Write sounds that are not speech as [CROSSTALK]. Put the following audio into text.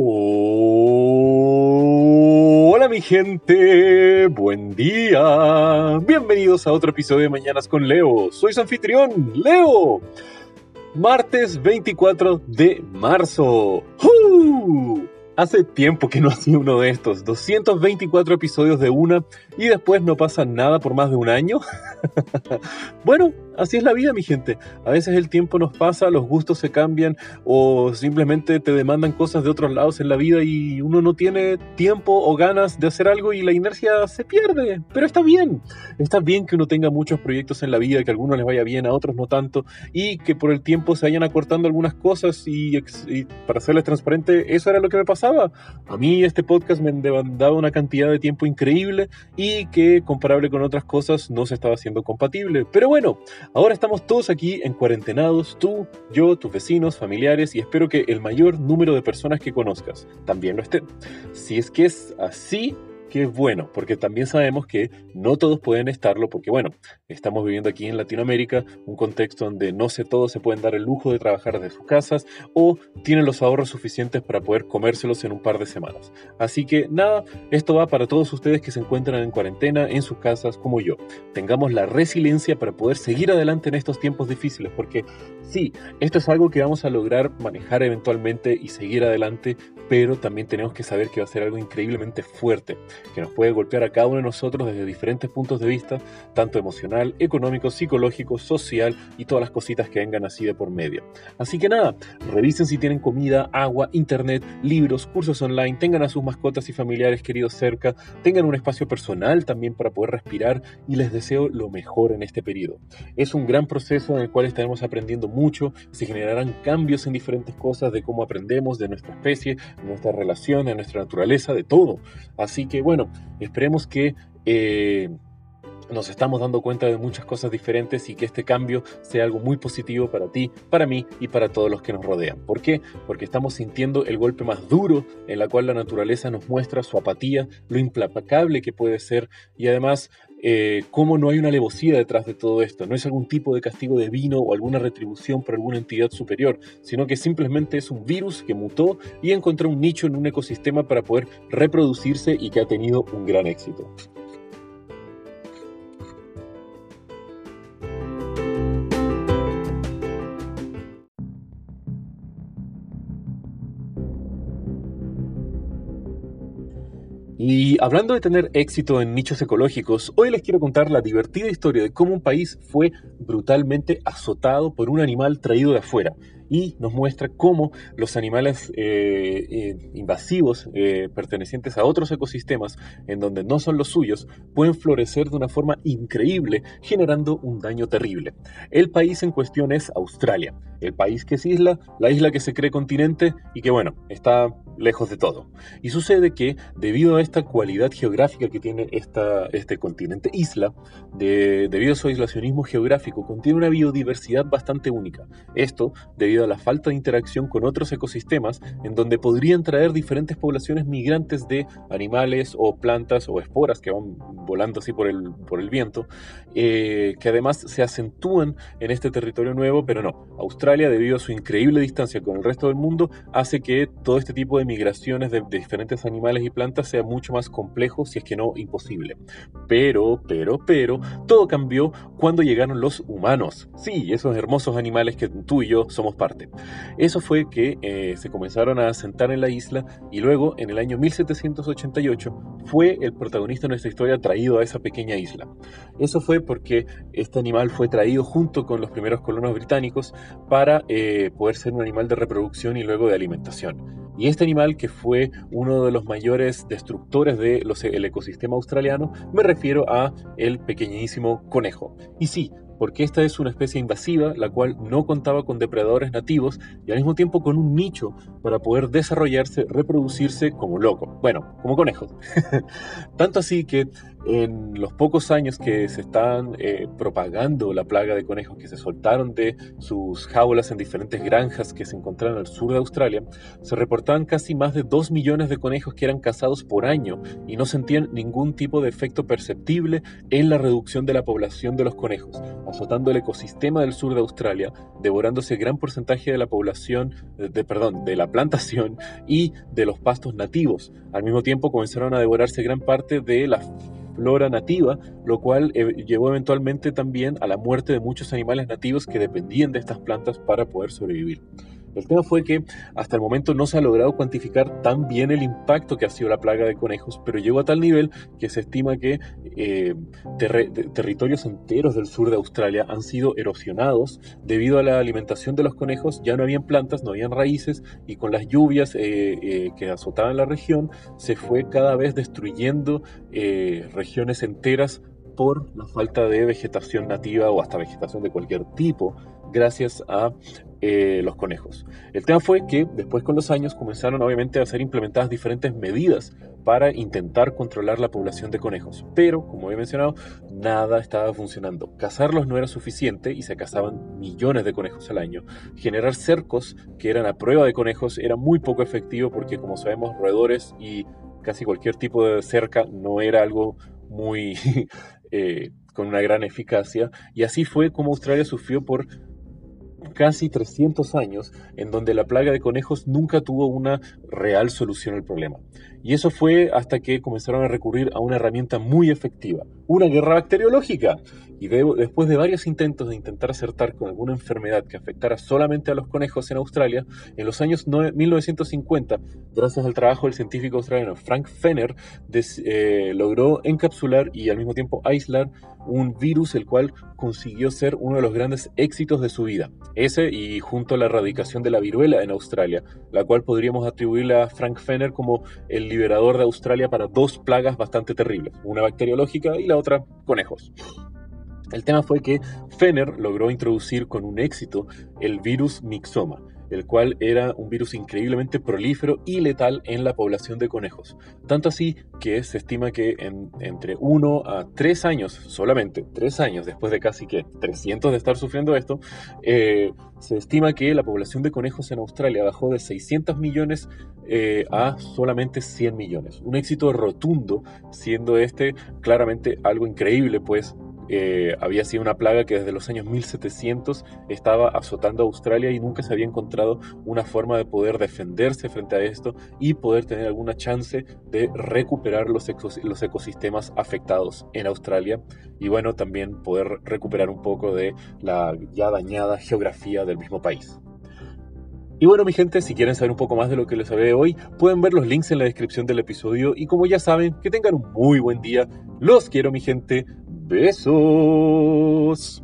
Hola mi gente, buen día. Bienvenidos a otro episodio de Mañanas con Leo. Soy su anfitrión, Leo. Martes 24 de marzo. Hace tiempo que no [LAUGHS] hacía uno de estos. 224 episodios de una y después no pasa nada por más de un año. [LAUGHS] bueno, así es la vida, mi gente. A veces el tiempo nos pasa, los gustos se cambian o simplemente te demandan cosas de otros lados en la vida y uno no tiene tiempo o ganas de hacer algo y la inercia se pierde. Pero está bien. Está bien que uno tenga muchos proyectos en la vida, que a algunos les vaya bien, a otros no tanto y que por el tiempo se vayan acortando algunas cosas y, para serles transparente, eso era lo que me pasaba. A mí este podcast me demandaba una cantidad de tiempo increíble y que comparable con otras cosas no se estaba haciendo compatible. Pero bueno, Ahora estamos todos aquí en cuarentenados, tú, yo, tus vecinos, familiares y espero que el mayor número de personas que conozcas también lo estén. Si es que es así, que bueno, porque también sabemos que no todos pueden estarlo, porque bueno, estamos viviendo aquí en Latinoamérica un contexto donde no sé todos se pueden dar el lujo de trabajar de sus casas o tienen los ahorros suficientes para poder comérselos en un par de semanas. Así que nada, esto va para todos ustedes que se encuentran en cuarentena en sus casas como yo. Tengamos la resiliencia para poder seguir adelante en estos tiempos difíciles, porque sí, esto es algo que vamos a lograr manejar eventualmente y seguir adelante, pero también tenemos que saber que va a ser algo increíblemente fuerte que nos puede golpear a cada uno de nosotros desde diferentes puntos de vista, tanto emocional, económico, psicológico, social y todas las cositas que vengan así de por medio. Así que nada, revisen si tienen comida, agua, internet, libros, cursos online, tengan a sus mascotas y familiares queridos cerca, tengan un espacio personal también para poder respirar y les deseo lo mejor en este periodo. Es un gran proceso en el cual estaremos aprendiendo mucho, se generarán cambios en diferentes cosas de cómo aprendemos, de nuestra especie, de nuestra relación, de nuestra naturaleza, de todo. Así que bueno, esperemos que eh, nos estamos dando cuenta de muchas cosas diferentes y que este cambio sea algo muy positivo para ti, para mí y para todos los que nos rodean. ¿Por qué? Porque estamos sintiendo el golpe más duro en la cual la naturaleza nos muestra su apatía, lo implacable que puede ser y además eh, cómo no hay una alevosía detrás de todo esto. No es algún tipo de castigo divino o alguna retribución por alguna entidad superior, sino que simplemente es un virus que mutó y encontró un nicho en un ecosistema para poder reproducirse y que ha tenido un gran éxito. Y hablando de tener éxito en nichos ecológicos, hoy les quiero contar la divertida historia de cómo un país fue brutalmente azotado por un animal traído de afuera y nos muestra cómo los animales eh, eh, invasivos eh, pertenecientes a otros ecosistemas en donde no son los suyos pueden florecer de una forma increíble generando un daño terrible. El país en cuestión es Australia, el país que es isla, la isla que se cree continente y que bueno, está lejos de todo. Y sucede que debido a esta cualidad geográfica que tiene esta, este continente isla, debido a su aislacionismo geográfico, contiene una biodiversidad bastante única. Esto debido a la falta de interacción con otros ecosistemas en donde podrían traer diferentes poblaciones migrantes de animales o plantas o esporas que van volando así por el, por el viento, eh, que además se acentúan en este territorio nuevo, pero no. Australia, debido a su increíble distancia con el resto del mundo, hace que todo este tipo de migraciones de, de diferentes animales y plantas sea mucho más complejo, si es que no imposible. Pero, pero, pero, todo cambió cuando llegaron los humanos. Sí, esos hermosos animales que tú y yo somos parte. Eso fue que eh, se comenzaron a asentar en la isla y luego, en el año 1788, fue el protagonista de nuestra historia traído a esa pequeña isla. Eso fue porque este animal fue traído junto con los primeros colonos británicos para eh, poder ser un animal de reproducción y luego de alimentación. Y este animal, que fue uno de los mayores destructores del ecosistema australiano, me refiero a el pequeñísimo conejo. Y sí, porque esta es una especie invasiva, la cual no contaba con depredadores nativos y al mismo tiempo con un nicho para poder desarrollarse, reproducirse como loco. Bueno, como conejos. [LAUGHS] Tanto así que en los pocos años que se están eh, propagando la plaga de conejos que se soltaron de sus jaulas en diferentes granjas que se encontraron al sur de Australia, se reportaban casi más de 2 millones de conejos que eran cazados por año y no sentían ningún tipo de efecto perceptible en la reducción de la población de los conejos, azotando el ecosistema del sur de Australia, devorándose gran porcentaje de la población, de, perdón, de la plantación y de los pastos nativos. Al mismo tiempo comenzaron a devorarse gran parte de la flora nativa, lo cual eh, llevó eventualmente también a la muerte de muchos animales nativos que dependían de estas plantas para poder sobrevivir. El tema fue que hasta el momento no se ha logrado cuantificar tan bien el impacto que ha sido la plaga de conejos, pero llegó a tal nivel que se estima que eh, territorios enteros del sur de Australia han sido erosionados debido a la alimentación de los conejos. Ya no habían plantas, no habían raíces y con las lluvias eh, eh, que azotaban la región se fue cada vez destruyendo regiones enteras por la falta de vegetación nativa o hasta vegetación de cualquier tipo gracias a eh, los conejos. El tema fue que después con los años comenzaron obviamente a ser implementadas diferentes medidas para intentar controlar la población de conejos, pero como he mencionado, nada estaba funcionando. Cazarlos no era suficiente y se cazaban millones de conejos al año. Generar cercos que eran a prueba de conejos era muy poco efectivo porque como sabemos roedores y casi cualquier tipo de cerca no era algo muy [LAUGHS] eh, con una gran eficacia y así fue como Australia sufrió por casi 300 años en donde la plaga de conejos nunca tuvo una real solución al problema. Y eso fue hasta que comenzaron a recurrir a una herramienta muy efectiva, una guerra bacteriológica. Y después de varios intentos de intentar acertar con alguna enfermedad que afectara solamente a los conejos en Australia, en los años 1950, gracias al trabajo del científico australiano Frank Fenner, eh, logró encapsular y al mismo tiempo aislar un virus el cual consiguió ser uno de los grandes éxitos de su vida. Ese y junto a la erradicación de la viruela en Australia, la cual podríamos atribuirle a Frank Fenner como el liberador de Australia para dos plagas bastante terribles, una bacteriológica y la otra conejos. El tema fue que Fenner logró introducir con un éxito el virus Myxoma, el cual era un virus increíblemente prolífero y letal en la población de conejos. Tanto así que se estima que en, entre 1 a 3 años, solamente 3 años después de casi que 300 de estar sufriendo esto, eh, se estima que la población de conejos en Australia bajó de 600 millones eh, a solamente 100 millones. Un éxito rotundo, siendo este claramente algo increíble, pues eh, había sido una plaga que desde los años 1700 estaba azotando a Australia y nunca se había encontrado una forma de poder defenderse frente a esto y poder tener alguna chance de recuperar los, los ecosistemas afectados en Australia y bueno, también poder recuperar un poco de la ya dañada geografía del mismo país. Y bueno, mi gente, si quieren saber un poco más de lo que les hablé hoy, pueden ver los links en la descripción del episodio. Y como ya saben, que tengan un muy buen día. Los quiero, mi gente. Besos.